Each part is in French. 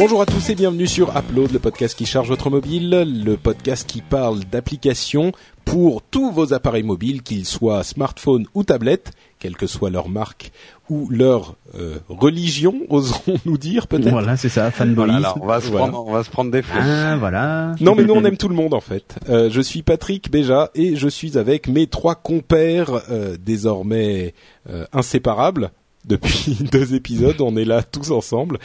Bonjour à tous et bienvenue sur Upload, le podcast qui charge votre mobile, le podcast qui parle d'applications pour tous vos appareils mobiles, qu'ils soient smartphones ou tablettes, quelle que soit leur marque ou leur euh, religion, oserons-nous dire peut-être. Voilà, c'est ça, fanboy. Voilà, on va se Voilà. prendre, on va se prendre des flèches. Ah, voilà. Non mais nous on aime tout le monde en fait. Euh, je suis Patrick Béja et je suis avec mes trois compères euh, désormais euh, inséparables. Depuis deux épisodes, on est là tous ensemble.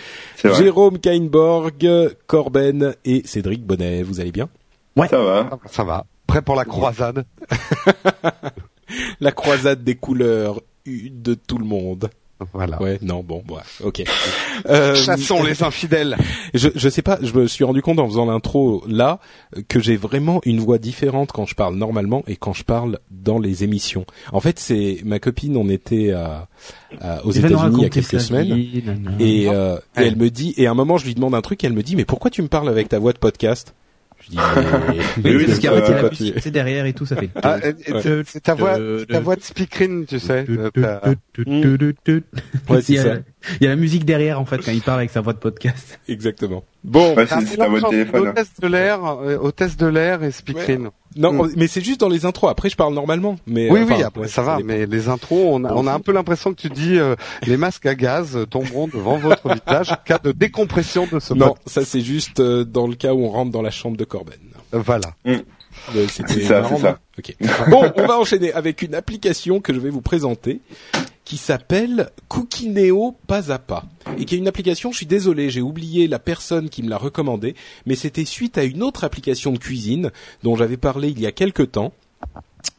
Jérôme Kainborg, Corben et Cédric Bonnet. Vous allez bien? Ça va. Ça va. Prêt pour la croisade La croisade des couleurs de tout le monde. Voilà. Ouais, non, bon, ouais, ok. Euh, Chassons les infidèles. Je, je sais pas, je me suis rendu compte en faisant l'intro là euh, que j'ai vraiment une voix différente quand je parle normalement et quand je parle dans les émissions. En fait, c'est ma copine, on était à, à- aux États-Unis il y a quelques semaines. vie. Et, euh, et elle me dit, et à un moment je lui demande un truc, et elle me dit, mais pourquoi tu me parles avec ta voix de podcast? Je dis, mais, Oui, oui, parce c'est qu'en fait, il y a la tu- musique, c'est derrière et tout, ça fait. Ah, c'est- ta voix, c'est ta voix de speakerine, tu sais. euh, Ouais, c'est ça. Il y a la musique derrière, en fait, quand il parle avec sa voix de podcast. exactement. Bon, Ouais, un c'est ta voix de téléphone. Hôtesse de l'air, euh, hôtesse de l'air et speakerine. non, Mm. mais c'est juste dans les intros. Après, je parle normalement. Mais Oui, euh, oui, après ouais, ça va, mais les intros, on a, on a un peu l'impression que tu dis euh, les masques à gaz tomberont devant votre visage en cas de décompression de ce Non, podcast. ça c'est juste euh, dans le cas où on rentre dans la chambre de Corben. Euh, Voilà. Euh, C'était C'est ça, c'est ça. non Ok. Bon, on va enchaîner avec une application que je vais vous présenter qui s'appelle Cookineo Pas à Pas et qui est une application. Je suis désolé, j'ai oublié la personne qui me l'a recommandée, mais c'était suite à une autre application de cuisine dont j'avais parlé il y a quelque temps.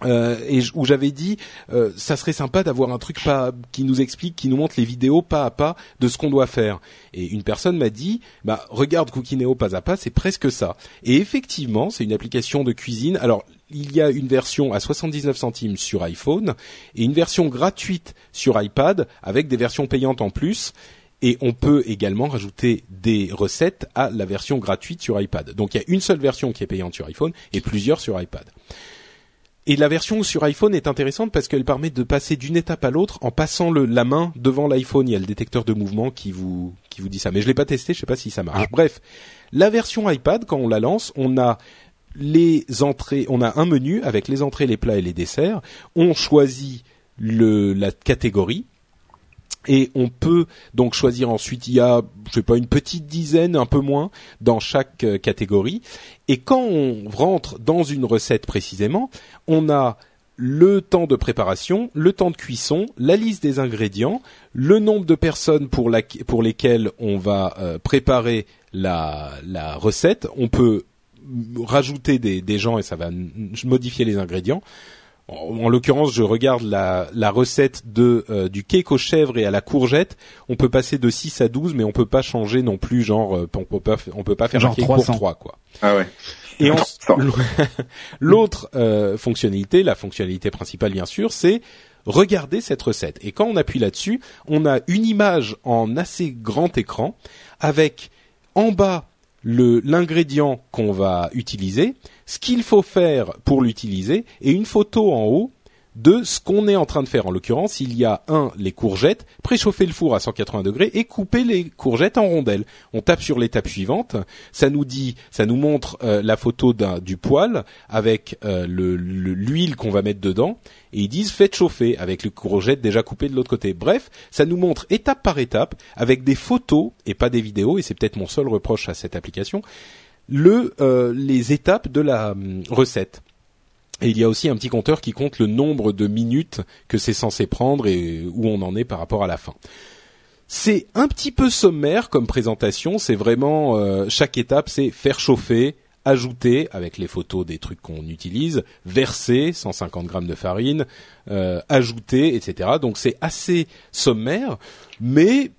Euh, et où j'avais dit euh, ça serait sympa d'avoir un truc pas qui nous explique, qui nous montre les vidéos pas à pas de ce qu'on doit faire. Et une personne m'a dit bah regarde Cookineo pas à pas, c'est presque ça. Et effectivement, c'est une application de cuisine. Alors il y a une version à 79 centimes sur iPhone et une version gratuite sur iPad avec des versions payantes en plus. Et on peut également rajouter des recettes à la version gratuite sur iPad. Donc il y a une seule version qui est payante sur iPhone et plusieurs sur iPad. Et la version sur iPhone est intéressante parce qu'elle permet de passer d'une étape à l'autre en passant le, la main devant l'iPhone. Il y a le détecteur de mouvement qui vous qui vous dit ça. Mais je l'ai pas testé, je sais pas si ça marche. Bref, la version iPad quand on la lance, on a on a un menu avec les entrées, les plats et les desserts. On choisit la catégorie et on peut donc choisir ensuite il y a je sais pas une petite dizaine un peu moins dans chaque euh, catégorie et quand on rentre dans une recette précisément on a le temps de préparation, le temps de cuisson, la liste des ingrédients, le nombre de personnes pour, lesquelles on va euh, préparer la, la recette. On peut rajouter des, des gens et ça va modifier les ingrédients. En, en l'occurrence, je regarde la, la recette de euh, du cake aux chèvres et à la courgette. On peut passer de 6 à 12, mais on peut pas changer non plus. Genre, euh, on peut pas, on peut pas faire Genre un cake 300. pour 3 quoi. Ah ouais. Et l'autre euh, fonctionnalité, la fonctionnalité principale bien sûr, c'est regarder cette recette. Et quand on appuie là-dessus, on a une image en assez grand écran avec en bas l'ingrédient qu'on va utiliser, ce qu'il faut faire pour l'utiliser et une photo en haut de ce qu'on est en train de faire. En l'occurrence, il y a un les courgettes, préchauffer le four à 180 degrés et couper les courgettes en rondelles. On tape sur l'étape suivante, ça nous dit, ça nous montre euh, la photo du poêle avec euh, le- le- l'huile qu'on va mettre dedans et ils disent faites chauffer avec les courgettes déjà coupées de l'autre côté. Bref, ça nous montre étape par étape avec des photos et pas des vidéos et c'est peut-être mon seul reproche à cette application euh, les étapes de la hum, recette. Et il y a aussi un petit compteur qui compte le nombre de minutes que c'est censé prendre et où on en est par rapport à la fin. C'est un petit peu sommaire comme présentation. C'est vraiment euh, chaque étape, c'est faire chauffer, ajouter avec les photos des trucs qu'on utilise, verser 150 grammes de farine, euh, ajouter, etc. Donc c'est assez sommaire, mais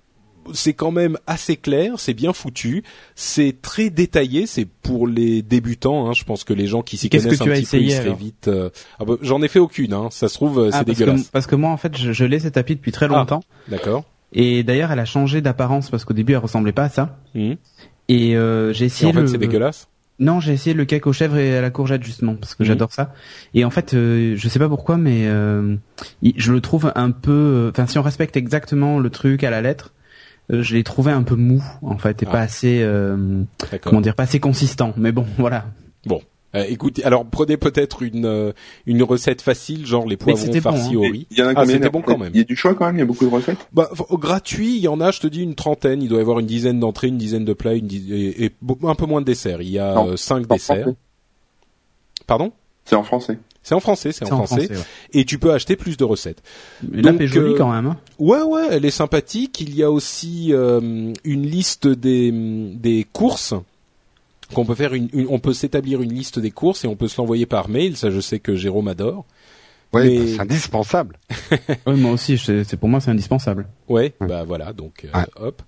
c'est quand même assez clair, c'est bien foutu, c'est très détaillé, c'est pour les débutants. Hein, je pense que les gens qui s'y connaissent que un tu as petit peu, essayé, ils seraient vite. euh, ah bah, J'en ai fait aucune. Hein, ça se trouve, euh, Ah, c'est parce dégueulasse. Que, parce que moi, en fait, je, je l'ai cette appli depuis très Ah. longtemps. D'accord. Et d'ailleurs, elle a changé d'apparence parce qu'au début, elle ressemblait pas à ça. Mhm. Et euh, j'ai Et essayé en fait, le. c'est dégueulasse. Non, j'ai essayé le cake aux chèvres et à la courgette justement parce que Mhm. j'adore ça. Et en fait, euh, je sais pas pourquoi, mais euh, je le trouve un peu. Enfin, si on respecte exactement le truc à la lettre, je l'ai trouvé un peu mou en fait et Ah. pas assez. euh, comment dire, pas assez consistant. Mais bon, voilà. Euh, écoutez, alors prenez peut-être une euh, une recette facile, genre les poivrons c'était bon, farcis hein. au riz. Il y en a Ah, c'était bon quand même. Il y a du choix quand même, il y a beaucoup de recettes? Bah, gratuit, il y en a, je te dis, une trentaine. Il doit y avoir une dizaine d'entrées, une dizaine de plats, une dizaine, et, un peu moins de desserts. Il y a Non, euh, cinq desserts. français. Pardon? C'est en français. C'est en français, c'est en, français. ouais. Et tu peux acheter plus de recettes. Mais L'app Donc, est jolie euh, quand même. hein. Ouais, ouais, elle est sympathique. Il y a aussi euh, une liste des, des courses qu'on peut faire. Une, une- on peut s'établir une liste des courses et on peut se l'envoyer par mail. Ça, je sais que Jérôme adore. Ouais, Mais- bah, c'est indispensable. Ouais, moi aussi, c'est pour moi, c'est indispensable. Ouais, Ouais. bah voilà, donc euh, Ouais. hop.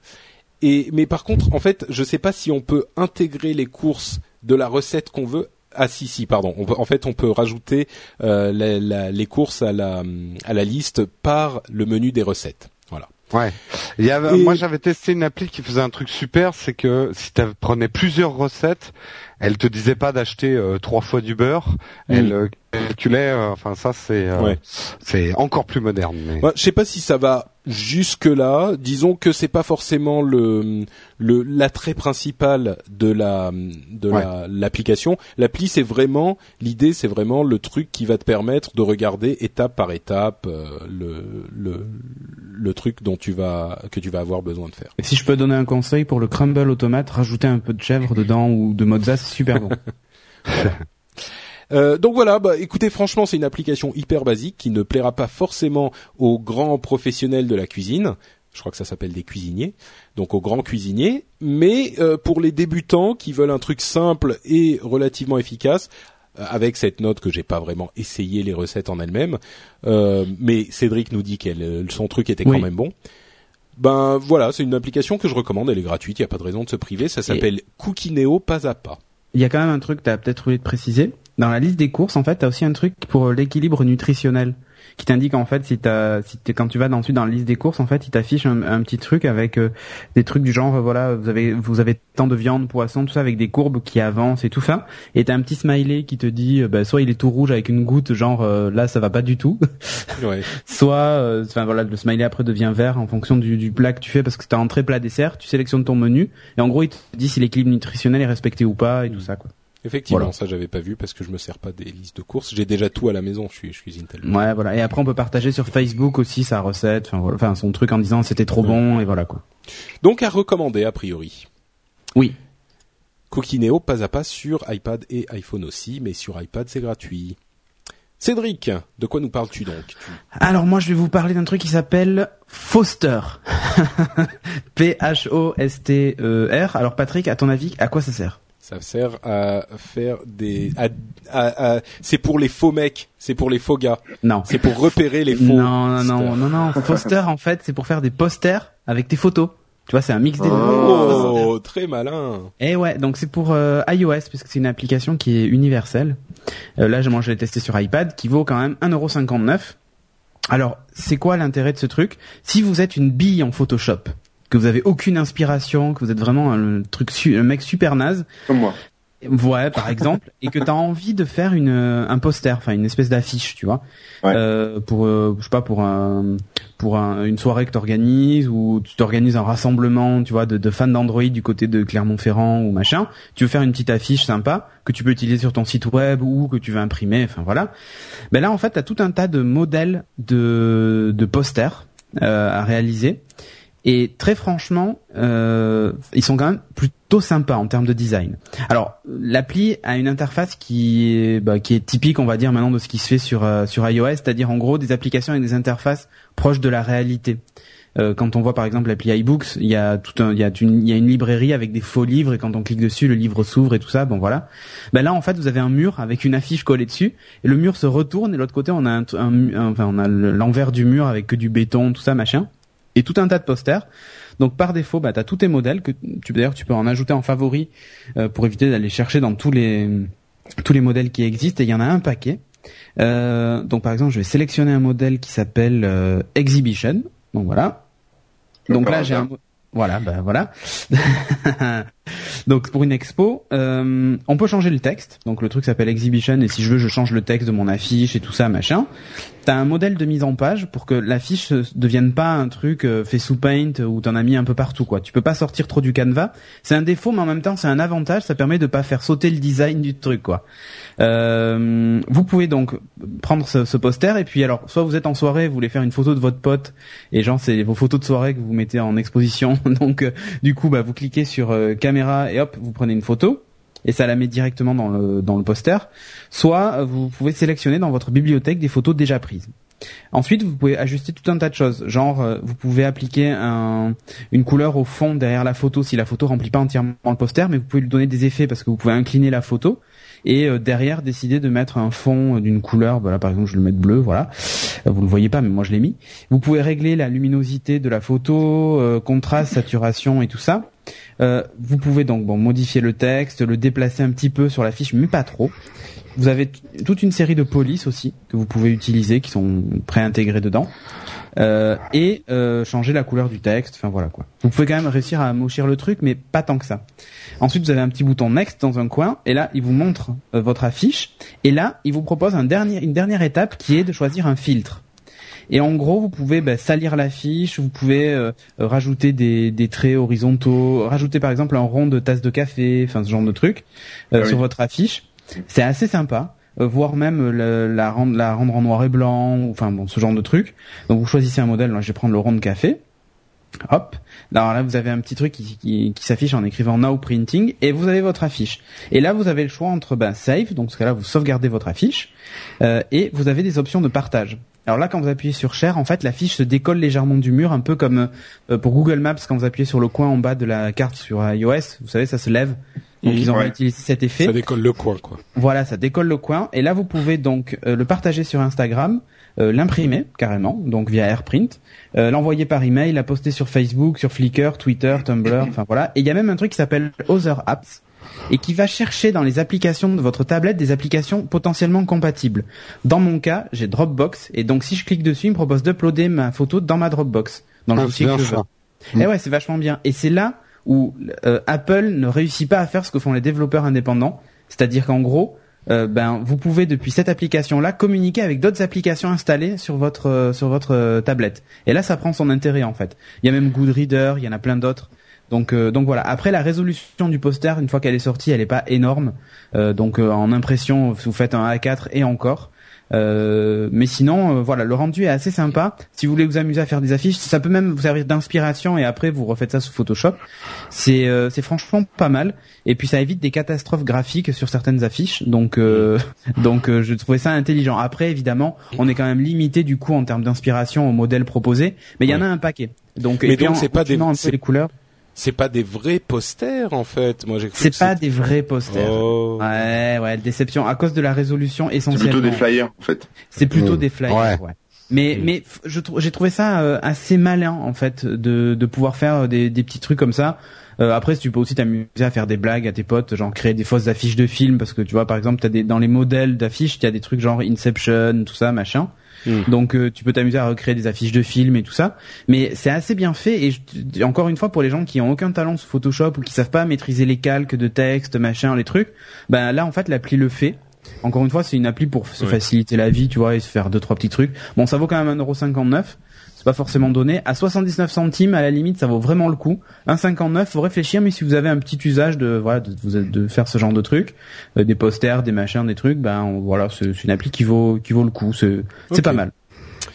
Et mais par contre, en fait, je sais pas si on peut intégrer les courses de la recette qu'on veut. Ah si si pardon. On peut, en fait, on peut rajouter euh, la- la- les courses à la à la liste par le menu des recettes. Voilà. Ouais. Il y avait, Et- Moi, j'avais testé une appli qui faisait un truc super, c'est que si tu prenais plusieurs recettes, elle te disait pas d'acheter euh, trois fois du beurre, elle euh, calculait. euh, enfin, ça, c'est Ouais. c'est encore plus moderne. Mais... Moi, je sais pas si ça va jusque là. Disons que c'est pas forcément le le l'attrait principal de la de la l'application. L'appli, c'est vraiment l'idée, c'est vraiment le truc qui va te permettre de regarder étape par étape euh, le le le truc dont tu vas que tu vas avoir besoin de faire. Et si je peux donner un conseil pour le crumble automate, rajouter un peu de chèvre dedans ou de mozza, c'est super bon. Euh, donc voilà, bah écoutez, franchement, c'est une application hyper basique qui ne plaira pas forcément aux grands professionnels de la cuisine. Je crois que ça s'appelle des cuisiniers, donc aux grands cuisiniers. Mais euh, pour les débutants qui veulent un truc simple et relativement efficace, euh, avec cette note que j'ai pas vraiment essayé les recettes en elles-mêmes, euh, mais Cédric nous dit qu'elle, euh, son truc était Oui. quand même bon. Ben voilà, c'est une application que je recommande. Elle est gratuite, il y a pas de raison de se priver. Ça s'appelle Cookineo pas à pas. Il y a quand même un truc, t'as peut-être oublié de préciser. Dans la liste des courses, en fait, t'as aussi un truc pour l'équilibre nutritionnel qui t'indique en fait si t'as, si t'es, quand tu vas ensuite dans la liste des courses, en fait, il t'affiche un, un petit truc avec euh, des trucs du genre, euh, voilà, vous avez, vous avez tant de viande, poisson, tout ça avec des courbes qui avancent et tout ça. Et t'as un petit smiley qui te dit, euh, bah, soit il est tout rouge avec une goutte, genre euh, là ça va pas du tout, Ouais. soit, euh, enfin voilà, le smiley après devient vert en fonction du, du plat que tu fais parce que t'as entrée, plat, dessert, tu sélectionnes ton menu et en gros il te dit si l'équilibre nutritionnel est respecté ou pas et tout ça quoi. Effectivement, Voilà. ça j'avais pas vu parce que je me sers pas des listes de courses. J'ai déjà tout à la maison. Je suis, je cuisine tellement. Ouais, voilà. Et après, on peut partager sur Facebook aussi sa recette, enfin, voilà. son truc en disant c'était trop bon et voilà quoi. Donc à recommander a priori. Oui. Cookineo pas à pas sur iPad et iPhone aussi, mais sur iPad c'est gratuit. Cédric, de quoi nous parles-tu donc Alors moi, je vais vous parler d'un truc qui s'appelle Foster. P-H-O-S-T-E-R. Alors Patrick, à ton avis, à quoi ça sert? Ça sert à faire des. à- à- à- C'est pour les faux mecs, c'est pour les faux gars, Non. c'est pour repérer les faux. Non, non, non, posters. non, non. Foster, en fait, c'est pour faire des posters avec tes photos. Tu vois, c'est un mix des deux. Oh, très malin. Et ouais, donc c'est pour euh, iOS puisque c'est une application qui est universelle. Euh, là, moi, je l'ai testé sur iPad, qui vaut quand même 1,59€. Alors, c'est quoi l'intérêt de ce truc? Si vous êtes une bille en Photoshop, que vous avez aucune inspiration, que vous êtes vraiment un, truc, un mec super naze, Comme moi. ouais, par exemple, et que t'as envie de faire une un poster, enfin une espèce d'affiche, tu vois, Ouais. euh, pour euh, je sais pas pour un pour un- une soirée que t'organises ou tu t'organises un rassemblement, tu vois, de, de fans d'Android du côté de Clermont-Ferrand ou machin. Tu veux faire une petite affiche sympa que tu peux utiliser sur ton site web ou que tu veux imprimer, enfin voilà. Ben là en fait t'as tout un tas de modèles de de posters euh, à réaliser. Et très franchement, euh, ils sont quand même plutôt sympas en termes de design. Alors, l'appli a une interface qui est, bah, qui est typique, on va dire, maintenant de ce qui se fait sur, euh, sur iOS, c'est-à-dire en gros des applications avec des interfaces proches de la réalité. Euh, quand on voit par exemple l'appli iBooks, il y a tout un, il y a une, y a une librairie avec des faux livres et quand on clique dessus, le livre s'ouvre et tout ça. Bon voilà. Ben là en fait, vous avez un mur avec une affiche collée dessus et le mur se retourne et l'autre côté on a un, un- enfin on a le- l'envers du mur avec que du béton, tout ça machin et tout un tas de posters. Donc par défaut, bah t'as tous tes modèles que tu d'ailleurs tu peux en ajouter en favori euh, pour éviter d'aller chercher dans tous les tous les modèles qui existent et il y en a un paquet. Euh, donc par exemple, je vais sélectionner un modèle qui s'appelle euh, Exhibition. Donc voilà. Donc là j'ai un voilà, ben voilà. Donc pour une expo, euh, on peut changer le texte. Donc le truc s'appelle Exhibition et si je veux, je change le texte de mon affiche et tout ça, machin. T'as un modèle de mise en page pour que l'affiche ne devienne pas un truc euh, fait sous Paint où t'en as mis un peu partout, quoi. Tu peux pas sortir trop du canevas. C'est un défaut, mais en même temps c'est un avantage. Ça permet de pas faire sauter le design du truc, quoi. Euh, vous pouvez donc prendre ce, poster et puis alors soit vous êtes en soirée, vous voulez faire une photo de votre pote et genre c'est vos photos de soirée que vous mettez en exposition. Donc du coup bah vous cliquez sur euh, et hop vous prenez une photo et ça la met directement dans le dans le poster. Soit euh, vous pouvez sélectionner dans votre bibliothèque des photos déjà prises. Ensuite, vous pouvez ajuster tout un tas de choses. Genre, euh, vous pouvez appliquer un, une couleur au fond derrière la photo si la photo remplit pas entièrement le poster, mais vous pouvez lui donner des effets parce que vous pouvez incliner la photo et euh, derrière décider de mettre un fond d'une couleur. Voilà, par exemple, je vais le mettre bleu. Voilà, Euh, vous le voyez pas, mais moi je l'ai mis. Vous pouvez régler la luminosité de la photo, euh, contraste, saturation et tout ça. Euh, vous pouvez donc bon modifier le texte, le déplacer un petit peu sur la fiche, mais pas trop. Vous avez toute une série de polices aussi que vous pouvez utiliser, qui sont préintégrées dedans, Euh, et euh, changer la couleur du texte. Enfin voilà quoi. Vous pouvez quand même réussir à amochir le truc, mais pas tant que ça. Ensuite, vous avez un petit bouton Next dans un coin, et là, il vous montre euh, votre affiche, et là, il vous propose un dernier, une dernière étape qui est de choisir un filtre. Et en gros, vous pouvez bah, salir l'affiche, vous pouvez euh, rajouter des, des traits horizontaux, rajouter par exemple un rond de tasse de café, enfin ce genre de truc euh, Ah oui. sur votre affiche. C'est assez sympa, euh, voire même euh, le- la, rendre, la rendre en noir et blanc, ou, enfin bon, ce genre de truc. Donc vous choisissez un modèle, là je vais prendre le rond de café. Hop. Alors là, vous avez un petit truc qui, qui, qui s'affiche en écrivant Now Printing et vous avez votre affiche. Et là, vous avez le choix entre ben, Save, donc ce cas-là, vous sauvegardez votre affiche, euh, et vous avez des options de partage. Alors là, quand vous appuyez sur Share, en fait, l'affiche se décolle légèrement du mur, un peu comme euh, pour Google Maps, quand vous appuyez sur le coin en bas de la carte sur iOS, vous savez, ça se lève. Donc Mhm, ils ont ouais. utilisé cet effet. Ça décolle le coin, quoi. Voilà, ça décolle le coin. Et là, vous pouvez donc euh, le partager sur Instagram, l'imprimer carrément, donc via AirPrint, euh, l'envoyer par email, la poster sur Facebook, sur Flickr, Twitter, Tumblr, enfin voilà. Et il y a même un truc qui s'appelle Other Apps et qui va chercher dans les applications de votre tablette des applications potentiellement compatibles. Dans mon cas, j'ai Dropbox et donc si je clique dessus, il me propose d'uploader ma photo dans ma Dropbox, dans le Ah, dossier c'est que je veux. ça. Et ouais, c'est vachement bien. Et c'est là où euh, Apple ne réussit pas à faire ce que font les développeurs indépendants, c'est-à-dire qu'en gros, euh, ben vous pouvez depuis cette application-là communiquer avec d'autres applications installées sur votre euh, sur votre euh, tablette. Et là, ça prend son intérêt en fait. Il y a même Goodreader, il y en a plein d'autres. Donc euh, donc voilà. Après la résolution du poster, une fois qu'elle est sortie, elle est pas énorme. Euh, donc euh, en impression, vous faites un A4 et encore. Euh, mais sinon, euh, voilà, le rendu est assez sympa. Si vous voulez vous amuser à faire des affiches, ça peut même vous servir d'inspiration et après vous refaites ça sous Photoshop. C'est euh, c'est franchement pas mal. Et puis ça évite des catastrophes graphiques sur certaines affiches. Donc euh, donc euh, je trouvais ça intelligent. Après évidemment, on est quand même limité du coup en termes d'inspiration au modèle proposé, mais il y en a un paquet. Donc Mais et donc, c'est pas des- les couleurs. C'est pas des vrais posters, en fait. Moi, j'ai cru C'est pas des vrais posters. Oh. Ouais, ouais, déception à cause de la résolution C'est essentiellement. plutôt des flyers, en fait. C'est plutôt Mm. des flyers. Ouais. Ouais. Mais Mm. mais je j'ai trouvé ça euh, assez malin en fait de de pouvoir faire des des petits trucs comme ça. Euh, après, tu peux aussi t'amuser à faire des blagues à tes potes, genre créer des fausses affiches de films, parce que tu vois, par exemple, t'as des dans les modèles d'affiches, il y a des trucs genre Inception, tout ça, machin. Mm. Donc euh, tu peux t'amuser à recréer des affiches de films et tout ça, mais c'est assez bien fait et je- encore une fois pour les gens qui ont aucun talent sur Photoshop ou qui savent pas maîtriser les calques de texte, machin, les trucs, ben là en fait l'appli le fait. Encore une fois, c'est une appli pour se Ouais. faciliter la vie, tu vois, et se faire deux trois petits trucs. Bon, ça vaut quand même 1,59€. C'est pas forcément donné. À 79 centimes, à la limite, ça vaut vraiment le coup. 1,59, faut réfléchir, mais si vous avez un petit usage de, voilà, de, vous- de faire ce genre de trucs, euh, des posters, des machins, des trucs, ben, on- voilà, c'est une appli qui vaut, qui vaut le coup. C'est, pas mal.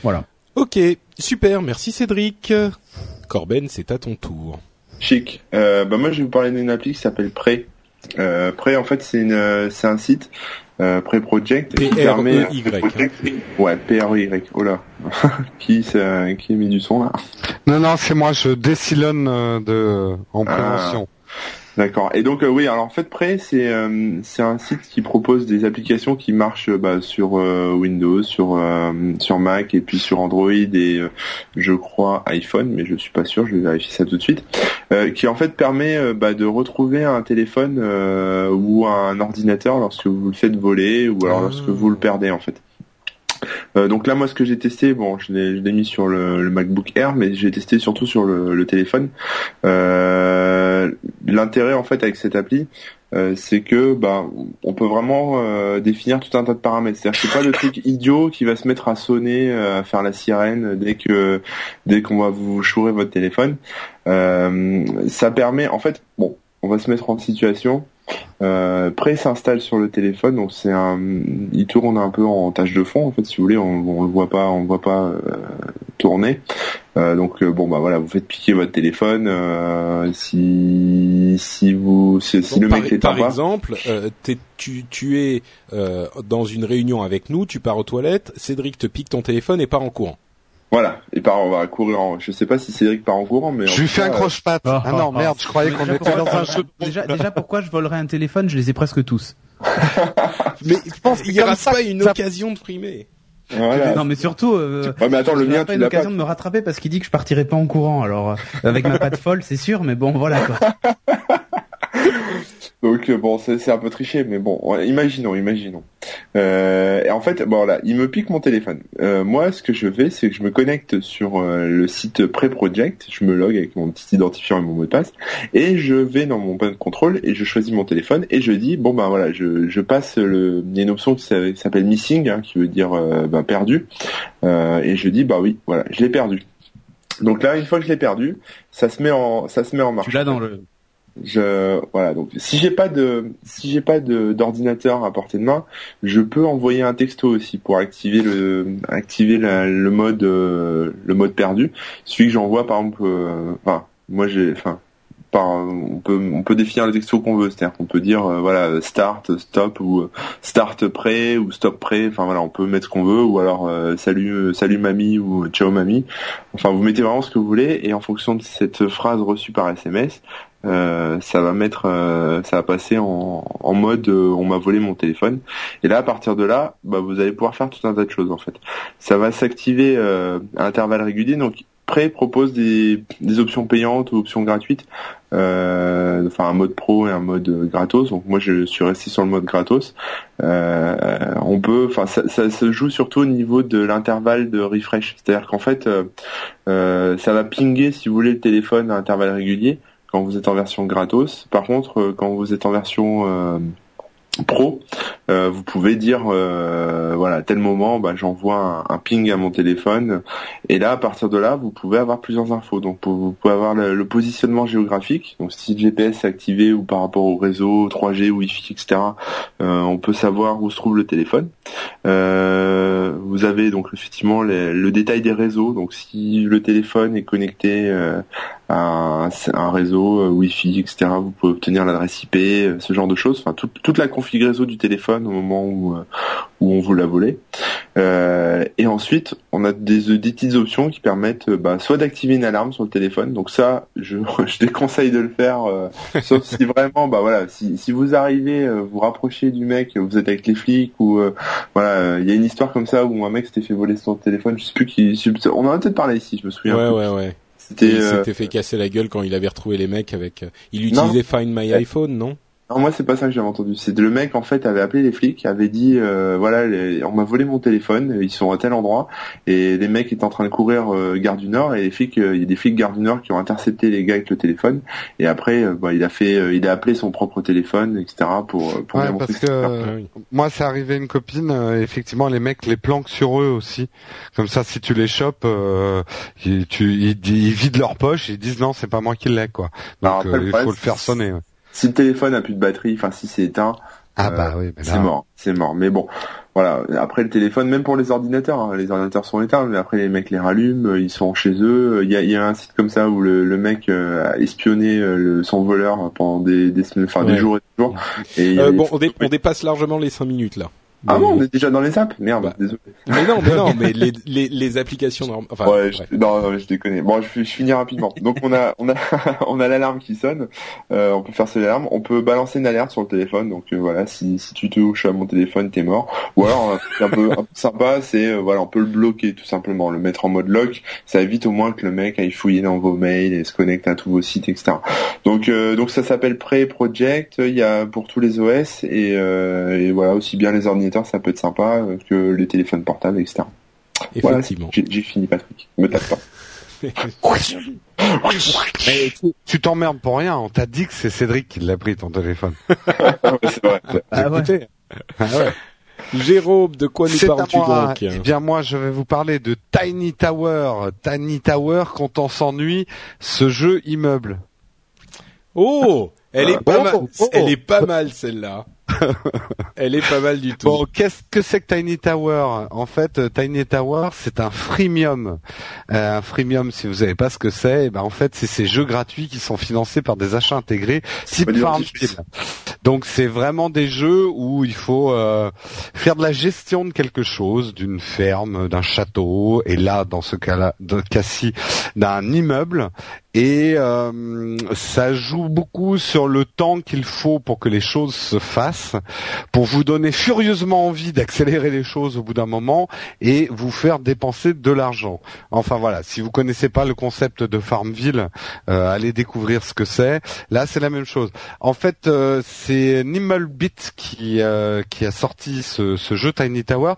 Voilà. Ok, super. Merci Cédric. Corben, c'est à ton tour. Chic. Euh, bah moi, je vais vous parler d'une appli qui s'appelle Prey. Euh, Pré, en fait, c'est une, euh, c'est un site euh, Pré Project qui permet. P-R-E-Y. Ouais, P-R-E-Y. Oh là, qui, ça- qui a mis du son là? Non, non, c'est moi, je décilonne euh, de en Ah. prévention. D'accord. Et donc euh, oui, alors en fait c'est euh, c'est un site qui propose des applications qui marchent euh, bah, sur euh, Windows, sur euh, sur Mac et puis sur Android et euh, je crois iPhone, mais je suis pas sûr. Je vais vérifier ça tout de suite. Euh, qui en fait permet bah, de retrouver un téléphone euh, ou un ordinateur lorsque vous le faites voler ou alors Ah. lorsque vous le perdez en fait. Euh, donc là, moi, ce que j'ai testé, bon, je l'ai mis sur le, le MacBook Air, mais j'ai testé surtout sur le, le téléphone. Euh, L'intérêt, en fait, avec cette appli, euh, c'est que, bah, on peut vraiment euh, définir tout un tas de paramètres. C'est-à-dire que c'est pas le truc idiot qui va se mettre à sonner, euh, à faire la sirène dès que dès qu'on va vous chourer votre téléphone. Ça permet, en fait, bon, on va se mettre en situation. Euh, s'installe sur le téléphone, donc c'est un, il tourne un peu en tâche de fond en fait, si vous voulez, on, on le voit pas, on le voit pas euh, tourner. Euh, donc euh, bon bah voilà, vous faites piquer votre téléphone, euh, si si vous si, si Donc, le par, mec est par en bas, exemple, euh, tu, tu es euh, dans une réunion avec nous, tu pars aux toilettes, Cédric te pique ton téléphone et part en courant. Voilà, et par on va courir en, je sais pas si Cédric part en courant, mais Je lui fais un croche-patte. Ah, Ah non, ah, merde, je croyais qu'on déjà, était dans pourquoi- un jeu de déjà, déjà, pourquoi je volerais un téléphone? Je les ai presque tous. Mais je pense qu'il y comme aura ça pas une ça- occasion de primer. Voilà. Non, mais surtout. Euh, Ouais, mais attends, le il aura mien, pas tu une l'as pas. occasion de me rattraper parce qu'il dit que je partirai pas en courant. Alors, euh, avec ma patte folle, c'est sûr, mais bon, voilà quoi. Donc euh, bon, c'est un peu triché, mais bon, imaginons, imaginons. Euh, et en fait, bon là, il me pique mon téléphone. Euh, moi, ce que je fais, c'est que je me connecte sur euh, le site Pré-Project, je me log avec mon petit identifiant et mon mot de passe, et je vais dans mon panneau de contrôle et je choisis mon téléphone et je dis bon ben voilà, je, je passe le, il y a une option qui s'appelle missing, hein, qui veut dire euh, ben, perdu, Euh, et je dis bah oui, voilà, je l'ai perdu. Donc là, une fois que je l'ai perdu, ça se met en, ça se met en marche. Tu l'as dans le. Je voilà donc si j'ai pas de si j'ai pas d'ordinateur à portée de main, je peux envoyer un texto aussi pour activer le activer le mode euh, le mode perdu. Celui que j'envoie par exemple euh, enfin moi j'ai enfin par on peut on peut définir le texto qu'on veut, c'est-à-dire qu'on peut dire euh, voilà start stop ou euh, start prêt ou stop prêt, enfin voilà, on peut mettre ce qu'on veut ou alors euh, salut salut mamie ou ciao mamie. Enfin vous mettez vraiment ce que vous voulez et en fonction de cette phrase reçue par SMS, euh, ça va mettre, euh, ça va passer en, en mode euh, on m'a volé mon téléphone. Et là, à partir de là, bah, vous allez pouvoir faire tout un tas de choses en fait. Ça va s'activer euh, à intervalles réguliers. Donc Pré propose des, des options payantes ou options gratuites, euh, enfin un mode pro et un mode gratos. Donc moi je suis resté sur le mode gratos. On peut, enfin ça, ça se joue surtout au niveau de l'intervalle de refresh. C'est-à-dire qu'en fait, ça va pinguer si vous voulez le téléphone à intervalles réguliers quand vous êtes en version gratos. Par contre, euh, quand vous êtes en version euh, pro, euh, vous pouvez dire voilà tel moment bah, j'envoie un, ping à mon téléphone. Et là à partir de là vous pouvez avoir plusieurs infos. Donc vous pouvez avoir le, positionnement géographique. Donc si le GPS est activé ou par rapport au réseau 3G Wi-Fi etc on peut savoir où se trouve le téléphone. Vous avez donc effectivement les- le détail des réseaux. Donc si le téléphone est connecté un, un réseau euh, Wi-Fi, etc. Vous pouvez obtenir l'adresse IP, euh, ce genre de choses. Enfin, tout- toute la config réseau du téléphone au moment où, euh, où on vous l'a volé. Euh, et ensuite, on a des, des petites options qui permettent bah, soit d'activer une alarme sur le téléphone. Donc ça, je, je déconseille de le faire, euh, sauf si vraiment, bah voilà, si, si vous arrivez, euh, vous rapprochez du mec, vous êtes avec les flics ou euh, voilà, il y a une histoire comme ça où un mec s'était fait voler son téléphone. Je sais plus qui, on en a peut-être parlé ici, je me souviens. Ouais, ouais, ouais. C'était Il euh, s'était fait casser la gueule quand il avait retrouvé les mecs avec. euh, Il Non. utilisait Find My iPhone, non? Non, moi c'est pas ça que j'avais entendu. C'est le mec en fait avait appelé les flics, avait dit euh, voilà, les- on m'a volé mon téléphone, ils sont à tel endroit et les mecs étaient en train de courir euh, gare du Nord et les flics, euh, il y a des flics gare du Nord qui ont intercepté les gars avec le téléphone et après euh, bah, il a fait, il a appelé son propre téléphone etc pour pour Ouais, parce que moi, c'est arrivé à une copine. euh, effectivement, les mecs les planquent sur eux aussi. Comme ça, si tu les chopes, euh, ils, tu, ils, ils vident leur poche et ils disent non, c'est pas moi qui l'ai quoi. Alors Donc après, il faut le faire sonner. ouais. Si le téléphone a plus de batterie, enfin si c'est éteint, Ah Euh, bah oui, C'est mort, c'est mort. Mais bon, voilà. Après le téléphone, même pour les ordinateurs, hein, les ordinateurs sont éteints, mais après les mecs les rallument, euh, ils sont chez eux. Il y a, il y a un site comme ça où le, le mec euh, a espionné le, son voleur pendant des, des semaines, enfin Ouais. des jours et des jours. Et Euh, bon, on, dé- on dépasse largement les 5 minutes là. Ah bon, on est déjà dans les apps Merde, Bah. désolé. Mais non, mais non, mais les, les, les applications normales. Enfin, ouais, je, non, non, je déconne. Bon, je, je finis rapidement. Donc on a, on a, on a l'alarme qui sonne. Euh, on peut faire cette alarme. On peut balancer une alerte sur le téléphone. Donc euh, voilà, si, si tu touches à mon téléphone, t'es mort. Ou alors un peu, un peu sympa, c'est euh, voilà, on peut le bloquer tout simplement, le mettre en mode lock. Ça évite au moins que le mec aille fouiller dans vos mails et se connecte à tous vos sites, etc. Donc euh, donc ça s'appelle Prey Project. Il y a pour tous les OS et, euh, et voilà aussi bien les ordinateurs, ça peut être sympa euh, que les téléphones portables, etc. Voilà, Effectivement. j'ai j'ai fini Patrick. Me tape pas. Mais tu- t'emmerdes pour rien. On t'a dit que c'est Cédric qui l'a pris ton téléphone. c'est vrai. Ah ouais. Ah ouais. Jérôme, de quoi nous parles-tu donc Eh bien moi, je vais vous parler de Tiny Tower. Tiny Tower, quand on s'ennuie, ce jeu immeuble. Oh, elle est pas Oh, mal. oh. Elle est pas mal celle-là. Elle est pas mal du tout. Bon, qu'est-ce que c'est que Tiny Tower? En fait, euh, Tiny Tower, c'est un freemium. Euh, un freemium, si vous savez pas ce que c'est, eh ben en fait, c'est ces jeux gratuits qui sont financés par des achats intégrés, type pas du Farmville. Donc c'est vraiment des jeux où il faut euh, faire de la gestion de quelque chose, d'une ferme, d'un château, et là, dans ce cas-là, dans ce cas-ci, d'un immeuble. Et euh, ça joue beaucoup sur le temps qu'il faut pour que les choses se fassent, pour vous donner furieusement envie d'accélérer les choses au bout d'un moment et vous faire dépenser de l'argent. Enfin voilà, si vous connaissez pas le concept de Farmville, euh, allez découvrir ce que c'est. Là, c'est la même chose. En fait, euh, c'est Nimblebit qui euh, qui a sorti ce, ce jeu Tiny Tower.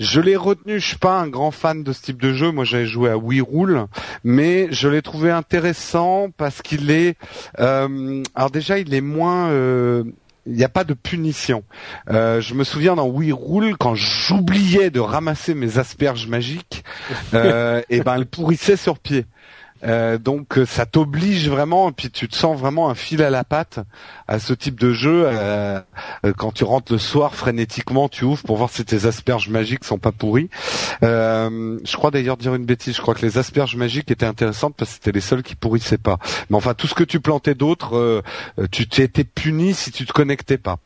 Je l'ai retenu. Je suis pas un grand fan de ce type de jeu. Moi, j'avais joué à Wii Rule, mais je l'ai trouvé intéressant parce qu'il est. euh, alors déjà, il est moins. euh, il n'y a pas de punition. Euh, je me souviens dans Wii Rule quand j'oubliais de ramasser mes asperges magiques, euh, et ben elles pourrissaient sur pied. Euh, donc euh, ça t'oblige vraiment, et puis tu te sens vraiment un fil à la patte à ce type de jeu. euh, quand tu rentres le soir frénétiquement, tu ouvres pour voir si tes asperges magiques sont pas pourries. Je crois d'ailleurs dire une bêtise. Je crois que les asperges magiques étaient intéressantes parce que c'était les seules qui pourrissaient pas. Mais enfin, tout ce que tu plantais d'autre, tu été puni si tu te connectais pas.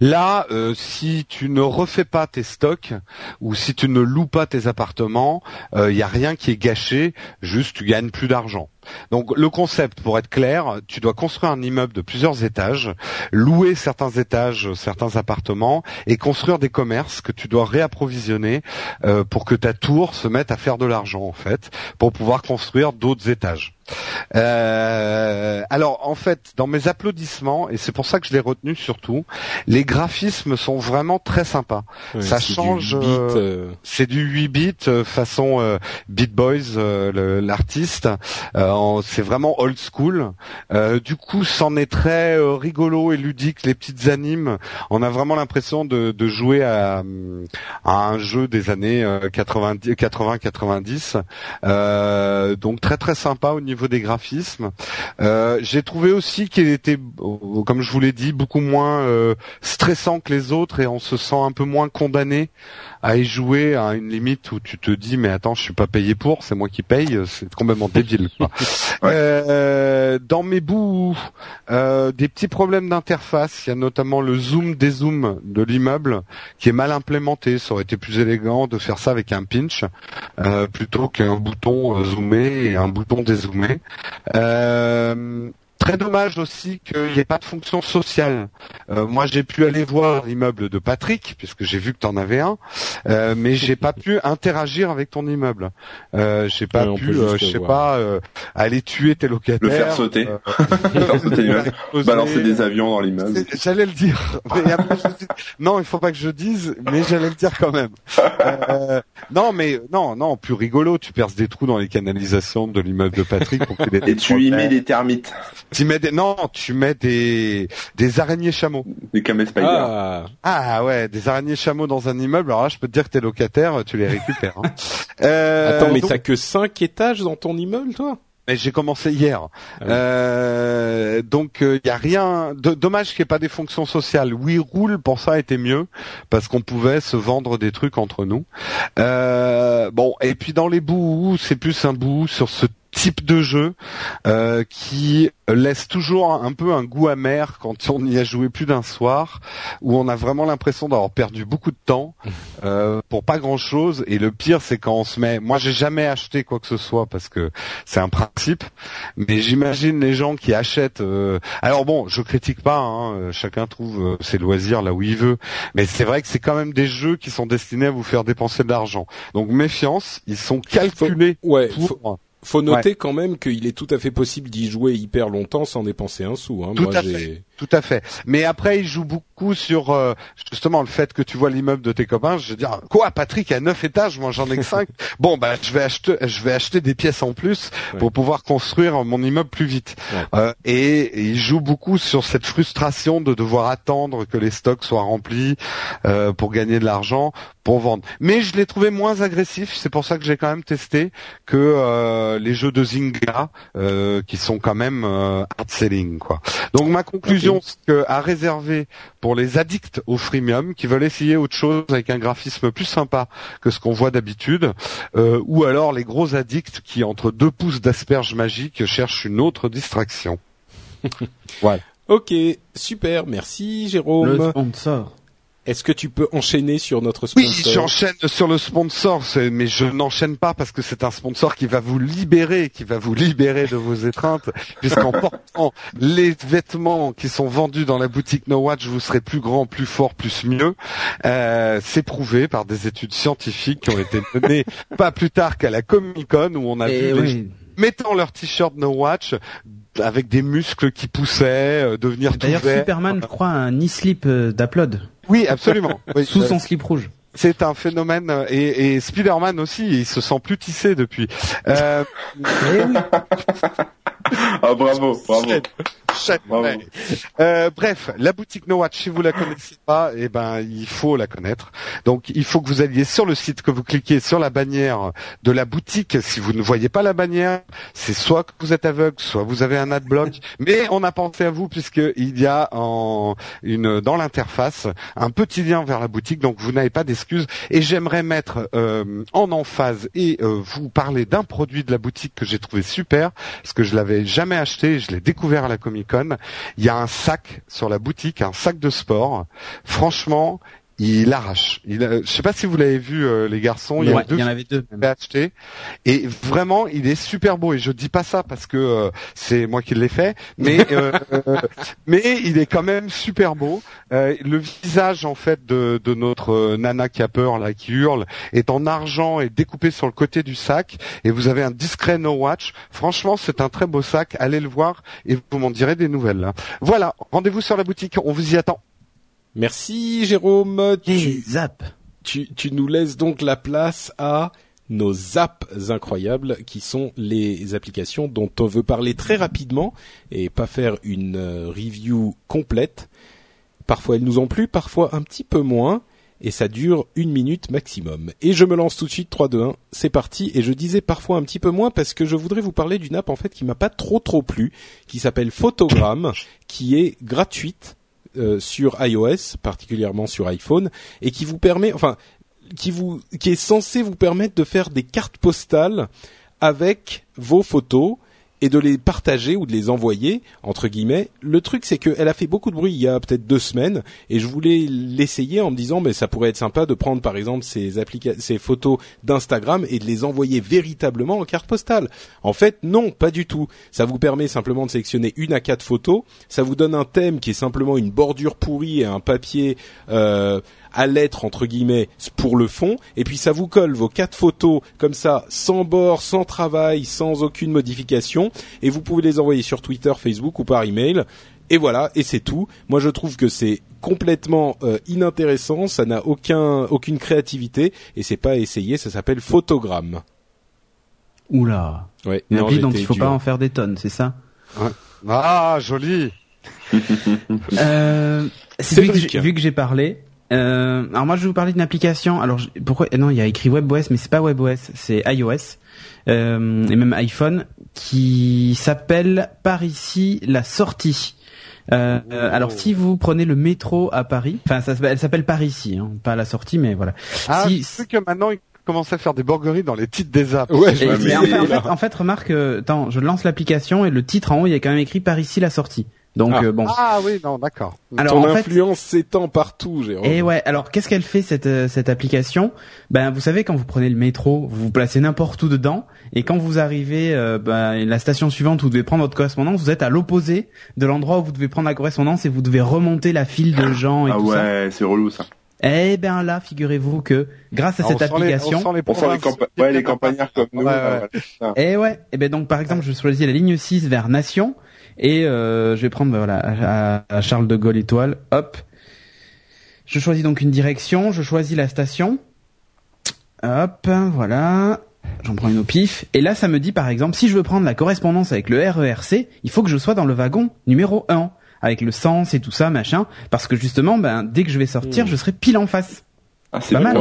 Là, euh, si tu ne refais pas tes stocks ou si tu ne loues pas tes appartements, il n'y a rien qui est gâché, juste tu gagnes plus d'argent. Donc le concept, pour être clair, tu dois construire un immeuble de plusieurs étages, louer certains étages, certains appartements et construire des commerces que tu dois réapprovisionner euh, pour que ta tour se mette à faire de l'argent en fait, pour pouvoir construire d'autres étages. Euh, alors en fait, dans mes applaudissements, et c'est pour ça que je l'ai retenu surtout, les graphismes sont vraiment très sympas. Ouais, ça change, euh, C'est du 8 bits euh, façon euh, Beat Boys, euh, l'artiste. Euh, c'est vraiment old school. Euh, du coup, c'en est très euh, rigolo et ludique. Les petites animes, on a vraiment l'impression de, jouer à, à un jeu des années 80-90. Euh, donc très très sympa au niveau des graphismes. J'ai trouvé aussi qu'il était, comme je vous l'ai dit, beaucoup moins stressant que les autres et on se sent un peu moins condamné à y jouer à une limite où tu te dis mais attends je suis pas payé pour c'est moi qui paye c'est complètement débile quoi. Euh, dans mes bouts euh, des petits problèmes d'interface il y a notamment le zoom dézoom de l'immeuble qui est mal implémenté. Ça aurait été plus élégant de faire ça avec un pinch euh, plutôt qu'un bouton euh, zoomé et un bouton dézoomé. Euh, Très dommage aussi qu'il n'y ait pas de fonction sociale. Euh, moi, j'ai pu aller voir l'immeuble de Patrick, puisque j'ai vu que tu en avais un, euh, mais j'ai pas pu interagir avec ton immeuble. Euh, j'ai pas pu, euh, je sais pas, euh, aller tuer tes locataires. Le faire sauter. euh, Faire sauter l'immeuble. poser- Balancer des avions dans l'immeuble. J'allais le dire. Mais après, je me suis dit, non, il faut pas que je dise, mais j'allais le dire quand même. Euh, non, mais non, non, plus rigolo. Tu perces des trous dans les canalisations de l'immeuble de Patrick pour qu'il ait Et tu y mets des termites, Tu mets des, non, tu mets des, des araignées chameaux. des camé spider. Ah, Ah ouais, des araignées chameaux dans un immeuble. Alors là, je peux te dire que t'es locataire, tu les récupères. hein. Euh, attends, mais donc- t'as que 5 étages dans ton immeuble, toi? Mais j'ai commencé hier. Ah oui. Euh, donc il y a rien. de- dommage qu'il n'y ait pas des fonctions sociales. Oui, roule pour ça était mieux parce qu'on pouvait se vendre des trucs entre nous. Euh, bon, et puis dans les bouts, c'est plus un bout sur ce type de jeu euh, qui laisse toujours un peu un goût amer quand on y a joué plus d'un soir, où on a vraiment l'impression d'avoir perdu beaucoup de temps euh, pour pas grand chose. Et le pire, c'est quand on se met. Moi, j'ai jamais acheté quoi que ce soit parce que c'est un principe, mais j'imagine les gens qui achètent. euh, Alors bon, je critique pas. Hein, euh, chacun trouve euh, ses loisirs là où il veut, mais c'est vrai que c'est quand même des jeux qui sont destinés à vous faire dépenser de l'argent. Donc méfiance, ils sont calculés Ouais, pour. faut, faut noter quand même qu'il est tout à fait possible d'y jouer hyper longtemps sans dépenser un sou. Hein. Tout Moi, à j'ai- Tout à fait. Mais après, il joue beaucoup sur euh, justement le fait que tu vois l'immeuble de tes copains. Je veux dire, quoi, Patrick a neuf étages, moi j'en ai que cinq. bon, bah je vais acheter, je vais acheter des pièces en plus Ouais. pour pouvoir construire mon immeuble plus vite. Ouais. Euh, et, et il joue beaucoup sur cette frustration de devoir attendre que les stocks soient remplis euh, pour gagner de l'argent pour vendre. Mais je l'ai trouvé moins agressif. C'est pour ça que j'ai quand même testé que euh, les jeux de Zynga euh, qui sont quand même euh, hard selling quoi. Donc ma conclusion c'est que à réserver pour les addicts au freemium qui veulent essayer autre chose avec un graphisme plus sympa que ce qu'on voit d'habitude, euh, ou alors les gros addicts qui entre deux pouces d'asperges magiques cherchent une autre distraction. Ok, super, merci Le Jérôme. sponsor. Est-ce que tu peux enchaîner sur notre Oui, sponsor j'enchaîne sur le sponsor, mais je n'enchaîne pas parce que c'est un sponsor qui va vous libérer, qui va vous libérer de vos étreintes, puisqu'en portant les vêtements qui sont vendus dans la boutique No Watch, vous serez plus grand, plus fort, plus mieux. Euh, c'est prouvé par des études scientifiques qui ont été menées pas plus tard qu'à la Comic Con où on a Et vu les oui. mettant leur t-shirt No Watch avec des muscles qui poussaient, euh, devenir tout D'ailleurs. Superman, je crois, a un e-slip euh, d'Upload Oui, absolument. Oui. sous Euh, son slip rouge. C'est un phénomène et, et Spider-Man aussi, il se sent plus tissé depuis. Euh, oui. Ah bravo, bravo. Euh, bref, la boutique No Watch, si vous la connaissez pas, eh ben il faut la connaître. Donc il faut que vous alliez sur le site, que vous cliquiez sur la bannière de la boutique. Si vous ne voyez pas la bannière, c'est soit que vous êtes aveugle, soit vous avez un adblock. Mais on a pensé à vous puisque il y a en une dans l'interface un petit lien vers la boutique, donc vous n'avez pas d'excuses. Et j'aimerais mettre euh, en emphase et euh, vous parler d'un produit de la boutique que j'ai trouvé super parce que je l'avais jamais acheté, je l'ai découvert à la Comic Il y a un sac sur la boutique, un sac de sport. Franchement, il arrache. Il, a- je sais pas si vous l'avez vu, euh, les garçons. Il y a Ouais, deux il y en avait deux. acheté et vraiment il est super beau et je dis pas ça parce que euh, c'est moi qui l'ai fait mais euh, mais il est quand même super beau Euh, le visage en fait de, de notre nana qui a peur là qui hurle est en argent et découpé sur le côté du sac et vous avez un discret no watch franchement c'est un très beau sac allez le voir et vous m'en direz des nouvelles là. voilà rendez-vous sur la boutique on vous y attend Merci Jérôme. Et Tu, zap. tu, tu nous laisses donc la place à nos apps incroyables qui sont les applications dont on veut parler très rapidement et pas faire une euh, review complète. Parfois elles nous ont plu, parfois un petit peu moins et ça dure une minute maximum. Et je me lance tout de suite 3 2 1, c'est parti et je disais parfois un petit peu moins parce que je voudrais vous parler d'une app en fait qui m'a pas trop trop plu qui s'appelle Photogram qui est gratuite euh, sur iOS, particulièrement sur iPhone, et qui vous permet, enfin, qui vous, qui est censé vous permettre de faire des cartes postales avec vos photos et de les partager ou de les envoyer entre guillemets. Le truc c'est qu'elle a fait beaucoup de bruit il y a peut-être deux semaines et je voulais l'essayer en me disant mais ça pourrait être sympa de prendre par exemple ces photos d'Instagram et de les envoyer véritablement en carte postale. En fait non, pas du tout. Ça vous permet simplement de sélectionner une à quatre photos. Ça vous donne un thème qui est simplement une bordure pourrie et un papier euh, à lettres entre guillemets pour le fond et puis ça vous colle vos quatre photos comme ça sans bord, sans travail, sans aucune modification et vous pouvez les envoyer sur Twitter, Facebook ou par email et voilà et c'est tout. Moi je trouve que c'est complètement euh, inintéressant, ça n'a aucun aucune créativité et c'est pas à essayer, ça s'appelle Photogramme. Oula. Ouais, Une non, appli dont il faut dur. pas en faire des tonnes, c'est ça? Ah joli euh, c'est- vu que Cédric. j'ai- vu que j'ai parlé, Euh, alors moi je vais vous parler d'une application. Alors je- pourquoi Non, il y a écrit WebOS, mais c'est pas WebOS, c'est iOS euh, et même iPhone qui s'appelle par ici la sortie. Euh, alors si vous prenez le métro à Paris, enfin ça, s'appelle- elle s'appelle par ici, hein, pas la sortie, mais voilà. Ah, Si- sais que maintenant ils commencent à faire des burgeries dans les titres des apps. Ouais, je mais en, fait, en, fait, en fait, remarque, euh, attends, je lance l'application et le titre en haut, il y a quand même écrit par ici la sortie. Donc Ah. euh, bon. Ah oui, non, d'accord. Alors ton en fait, influence s'étend partout, Jérôme. Et ouais, alors qu'est-ce qu'elle fait cette euh, cette application? Ben vous savez quand vous prenez le métro, vous vous placez n'importe où dedans et quand vous arrivez euh, ben, la station suivante où vous devez prendre votre correspondance, vous êtes à l'opposé de l'endroit où vous devez prendre la correspondance et vous devez remonter la file de gens et Ah tout ça. ouais, c'est relou ça. Eh ben là, figurez-vous que grâce à Ah, cette on sent les- application, on sent les campa- ouais, campagnards comme nous. Ouais, là, ouais. Eh ouais, et ben donc par exemple, je choisis la ligne 6 vers Nation et euh, je vais prendre ben, voilà à, à Charles de Gaulle étoile. Hop. Je choisis donc une direction, je choisis la station. Hop, voilà. J'en prends une au pif. Et là, ça me dit par exemple, si je veux prendre la correspondance avec le RERC, il faut que je sois dans le wagon numéro 1 avec le sens et tout ça, machin, parce que justement, ben dès que je vais sortir, Hmm. je serai pile en face. Ah, c'est Pas mal,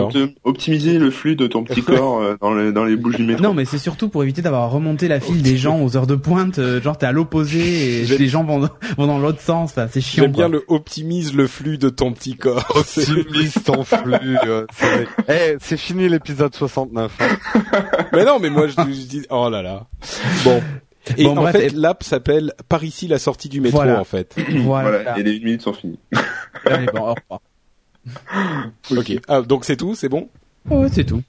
optimiser le flux de ton petit corps euh, dans, les, dans les bouches du métro. Non, mais c'est surtout pour éviter d'avoir à remonter la file des gens aux heures de pointe. euh, genre, t'es à l'opposé et les gens vont, vont dans l'autre sens. là, C'est chiant. J'aime bien le optimise le flux de ton petit corps. C'est- Optimise ton flux. euh, c'est Eh, c'est fini l'épisode 69. hein. mais non, mais moi je, je dis oh là là. Bon. Et Bon, en bref, fait, et- l'app s'appelle par ici la sortie du métro Voilà. en fait. Voilà. Voilà, et les 8 minutes sont finies. Allez, bon, au revoir. Ok. Ah, donc c'est tout, c'est bon? Ouais, c'est tout.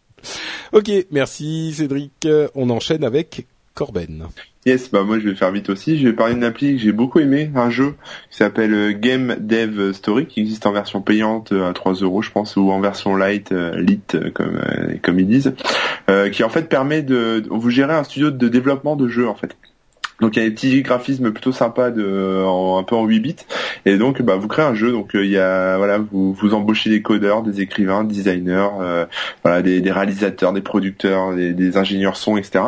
Ok, merci Cédric. Euh, On enchaîne avec Corben. Yes, bah moi je vais faire vite aussi. Je vais parler d'une appli que j'ai beaucoup aimé, un jeu qui s'appelle euh, Game Dev Story, qui existe en version payante euh, à 3 euros, je pense, ou en version light, euh, lit comme comme ils disent, euh, qui en fait permet de vous gérer un studio de développement de jeux en fait. Donc il y a des petits graphismes plutôt sympas de en- un peu en 8 bits et donc bah vous créez un jeu donc euh, il y a voilà vous vous embauchez des codeurs, des écrivains, des designers, euh, voilà des, des réalisateurs, des producteurs, des, des ingénieurs son etc.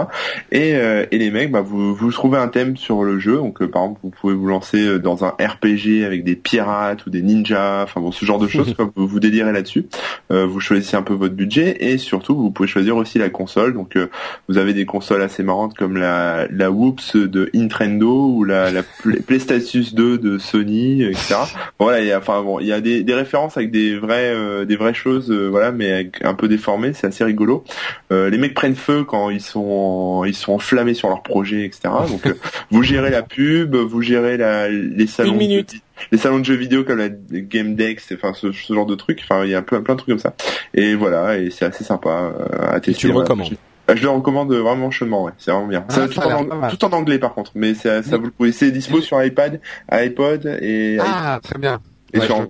Et, euh, et les mecs, bah, vous, vous trouvez un thème sur le jeu. Donc, euh, par exemple, vous pouvez vous lancer euh, dans un RPG avec des pirates ou des ninjas, enfin bon, ce genre de choses. quoi, vous vous délirez là-dessus. Euh, vous choisissez un peu votre budget et surtout, vous pouvez choisir aussi la console. Donc, euh, vous avez des consoles assez marrantes comme la, la Whoops de Nintendo ou la, la Play- PlayStation 2 de Sony, etc. Voilà, il y a, enfin bon, il y a des, des références avec des vrais, euh, des vraies choses, euh, voilà, mais avec un peu déformées. C'est assez rigolo. Euh, les mecs prennent feu quand ils sont en- ils sont enflammés sur leur projet, etc. Donc euh, vous gérez la pub, vous gérez la, les salons Une minute. De, les salons de jeux vidéo comme la Game Dex, enfin ce, ce genre de trucs. Enfin il y a plein plein de trucs comme ça. Et voilà, et c'est assez sympa à Et tester. tu le recommandes. Je, je le recommande vraiment chaudement, ouais. C'est vraiment bien. Ah, Ça, tout, en, tout anglais par contre, mais ça, ça vous le pouvez. C'est dispo sur iPad, iPod et, Ah, très bien. et Ouais, sur.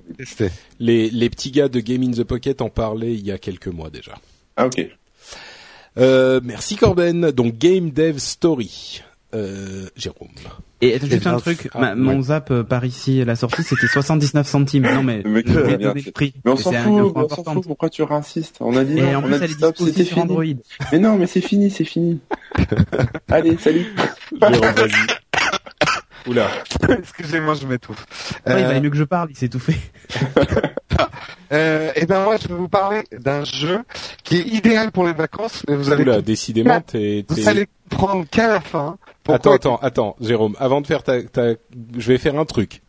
Les, les petits gars de Game in the Pocket en parlaient il y a quelques mois déjà. Ah ok. Euh, merci Corben. Donc Game Dev Story. Euh, Jérôme. Et attends, juste bien, un truc, ah, ma- ouais. mon zap euh, par ici, la sortie, c'était 79 centimes. Non mais, euh, bien, donner c'est- le prix. Mais on s'en c'est fout, on s'en. Pourquoi tu insistes On a dit Et non, en on plus, a elle dit est stop, c'était sur fini. Android. Mais non, mais c'est fini, c'est fini. Allez, salut. Jérôme, vas-y. Oula. Excusez-moi, je m'étouffe. Ouais, il Euh, valait mieux que je parle, il s'est fait. euh, et ben moi, je vais vous parler d'un jeu qui est idéal pour les vacances, mais vous allez Oula, décidément, t'es, vous allez comprendre qu'à la fin. Attends, Pourquoi attends, attends, Jérôme. Avant de faire ta, ta, je vais faire un truc.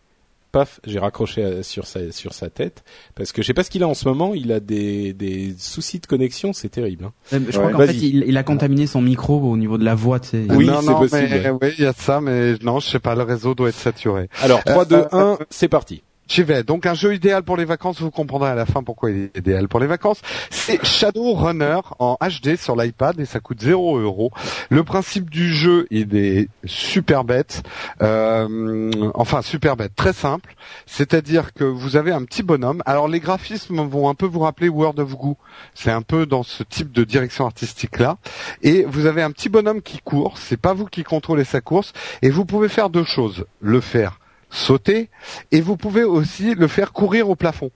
Paf, j'ai raccroché euh, sur sa, sur sa tête parce que je sais pas ce qu'il a en ce moment. Il a des, des soucis de connexion, c'est terrible. hein. Euh, Je crois qu'en fait, il, il a contaminé son micro au niveau de la voix, tu sais. Oui, non, c'est non, possible, mais oui, il y a ça, mais non, je sais pas, le réseau doit être saturé. Alors 3, 2, Euh, 1, c'est parti. J'y vais. Donc un jeu idéal pour les vacances, vous comprendrez à la fin pourquoi il est idéal pour les vacances. C'est Shadowrunner en HD sur l'iPad et ça coûte 0 euros. Le principe du jeu, il est super bête. Euh, enfin super bête, très simple. C'est-à-dire que vous avez un petit bonhomme. Alors les graphismes vont un peu vous rappeler World of Goo. C'est un peu dans ce type de direction artistique là. Et vous avez un petit bonhomme qui court. C'est pas vous qui contrôlez sa course. Et vous pouvez faire deux choses. Le faire sauter et vous pouvez aussi le faire courir au plafond.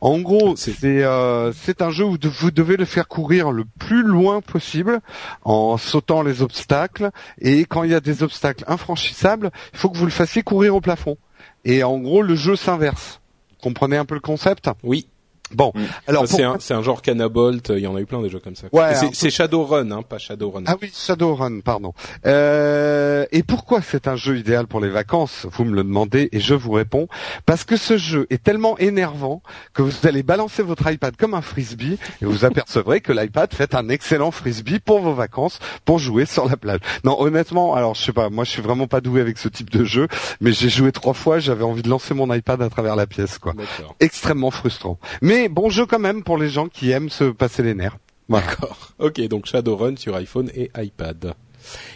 En gros, C'est- c'est euh, un jeu où vous devez le faire courir le plus loin possible en sautant les obstacles et quand il y a des obstacles infranchissables, il faut que vous le fassiez courir au plafond. Et en gros, le jeu s'inverse. Comprenez un peu le concept? Oui. Bon, Mm. alors c'est pour- un, c'est un genre Canabolt. Il y en a eu plein des jeux comme ça. Ouais, c'est- Shadowrun, hein, pas Shadowrun. Ah oui, Shadowrun, pardon. Euh, et pourquoi c'est un jeu idéal pour les vacances? Vous me le demandez et je vous réponds. Parce que ce jeu est tellement énervant que vous allez balancer votre iPad comme un frisbee et vous apercevrez que l'iPad fait un excellent frisbee pour vos vacances, pour jouer sur la plage. Non, honnêtement, alors je sais pas, moi je suis vraiment pas doué avec ce type de jeu, mais j'ai joué trois fois, j'avais envie de lancer mon iPad à travers la pièce, quoi. D'accord. Extrêmement frustrant. Mais bon jeu quand même pour les gens qui aiment se passer les nerfs. Voilà. D'accord. Ok, donc Shadowrun sur iPhone et iPad.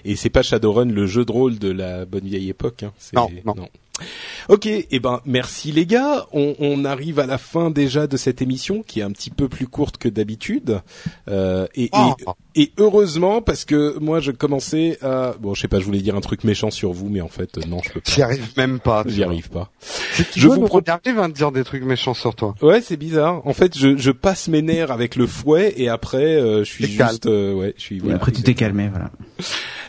Et c'est pas Shadowrun le jeu de rôle de la bonne vieille époque. Hein. C'est- Non, non. Ok, et ben merci les gars. On, on arrive à la fin déjà de cette émission qui est un petit peu plus courte que d'habitude. Euh, et, Oh. et, et heureusement parce que moi je commençais à bon je sais pas je voulais dire un truc méchant sur vous mais en fait euh, non je peux pas. J'y arrive même pas. J'y arrive pas. Je veux, vous pro- regarder, va te dire des trucs méchants sur toi. Ouais, c'est bizarre. En fait, je, je passe mes nerfs avec le fouet et après, euh, je suis juste, euh, ouais, je suis. Et Voilà, après, tu t'es calmé, voilà.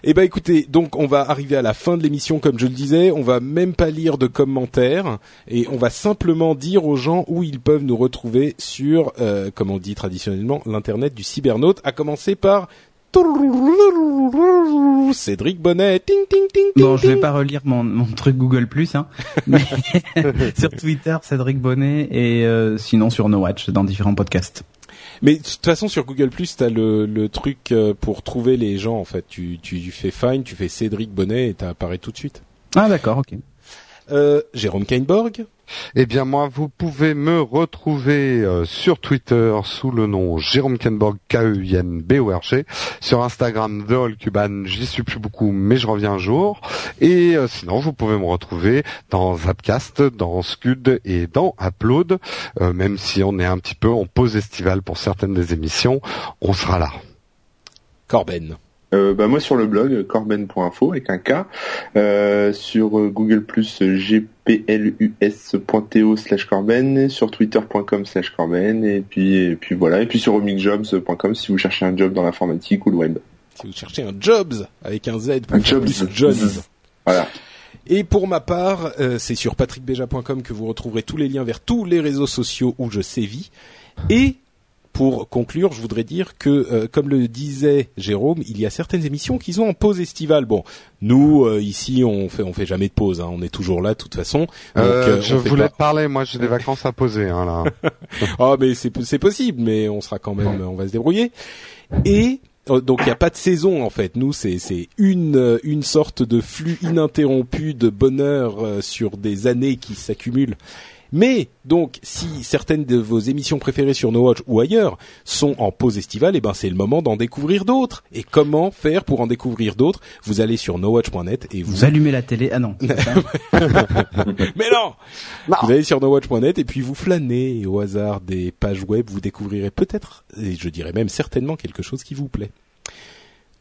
Eh ben, écoutez, donc on va arriver à la fin de l'émission, comme je le disais. On va même pas lire de commentaires et on va simplement dire aux gens où ils peuvent nous retrouver sur, euh, comme on dit traditionnellement, l'internet du cybernaute. À commencer par Cédric Bonnet. Ting ting ting. Bon, je vais pas relire mon, mon truc Google Plus, hein, mais sur Twitter, Cédric Bonnet et euh, sinon sur No Watch dans différents podcasts. Mais de toute façon, sur Google Plus, t'as le, le truc euh, pour trouver les gens. En fait, tu, tu, tu fais Find, tu fais Cédric Bonnet et t'apparais tout de suite. Ah d'accord, ok. Euh, Jérôme Kainborg. Eh bien moi, vous pouvez me retrouver euh, sur Twitter sous le nom Jérôme Kenborg, K-E-I-N-B-O-R-G, sur Instagram The All Cuban, j'y suis plus beaucoup, mais je reviens un jour. Et euh, sinon, vous pouvez me retrouver dans Zapcast, dans Scud et dans Upload, Euh, même si on est un petit peu en pause estivale pour certaines des émissions, on sera là. Corben. Euh, bah moi sur le blog corben.info avec un K, euh, sur euh, Google Plus gplus.to slash corben, sur twitter.com slash corben et puis et puis voilà et puis sur omicjobs.com si vous cherchez un job dans l'informatique ou le web. Si vous cherchez un Jobs avec un Z pour Un Jobs. Jones. Voilà. Et pour ma part, euh, c'est sur patrickbeja.com que vous retrouverez tous les liens vers tous les réseaux sociaux où je sévis. Et pour conclure, je voudrais dire que, euh, comme le disait Jérôme, il y a certaines émissions qui sont en pause estivale. Bon, nous euh, ici, on fait on fait jamais de pause, hein, on est toujours là de toute façon. Donc, Euh, euh, je voulais pas- te parler, moi j'ai des vacances à poser hein, là. Ah, mais c'est c'est possible, mais on sera quand même, on va se débrouiller. Et euh, donc il n'y a pas de saison en fait. Nous c'est c'est une euh, une sorte de flux ininterrompu de bonheur euh, sur des années qui s'accumulent. Mais donc, si certaines de vos émissions préférées sur No Watch ou ailleurs sont en pause estivale, eh ben c'est le moment d'en découvrir d'autres. Et comment faire pour en découvrir d'autres? Vous allez sur nowatch.net et vous Vous allumez la télé. Ah non. mais non, Non. Vous allez sur nowatch.net et puis vous flânez et au hasard des pages web, vous découvrirez peut-être, et je dirais même certainement quelque chose qui vous plaît.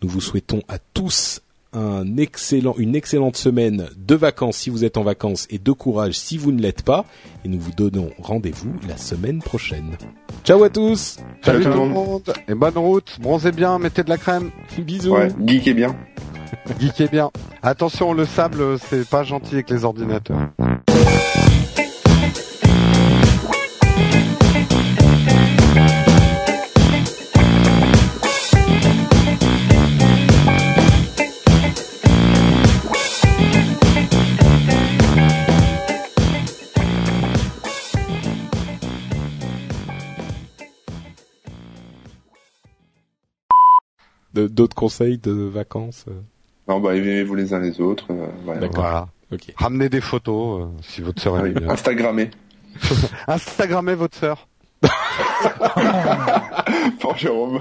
Nous vous souhaitons à tous un excellent, une excellente semaine de vacances si vous êtes en vacances et de courage si vous ne l'êtes pas. Et nous vous donnons rendez-vous la semaine prochaine. Ciao à tous Salut tout tout le monde et bonne route, bronzez bien, mettez de la crème, Bisous Ouais, geek est bien. geekez bien. Attention, le sable c'est pas gentil avec les ordinateurs. D'autres conseils de vacances euh, Non bah aimez-vous les uns les autres. euh, voilà. D'accord. Voilà. Ok. Ramenez des photos euh, si votre sœur Ah est mignonne. Instagrammez. Instagrammez votre sœur. Pour Jérôme.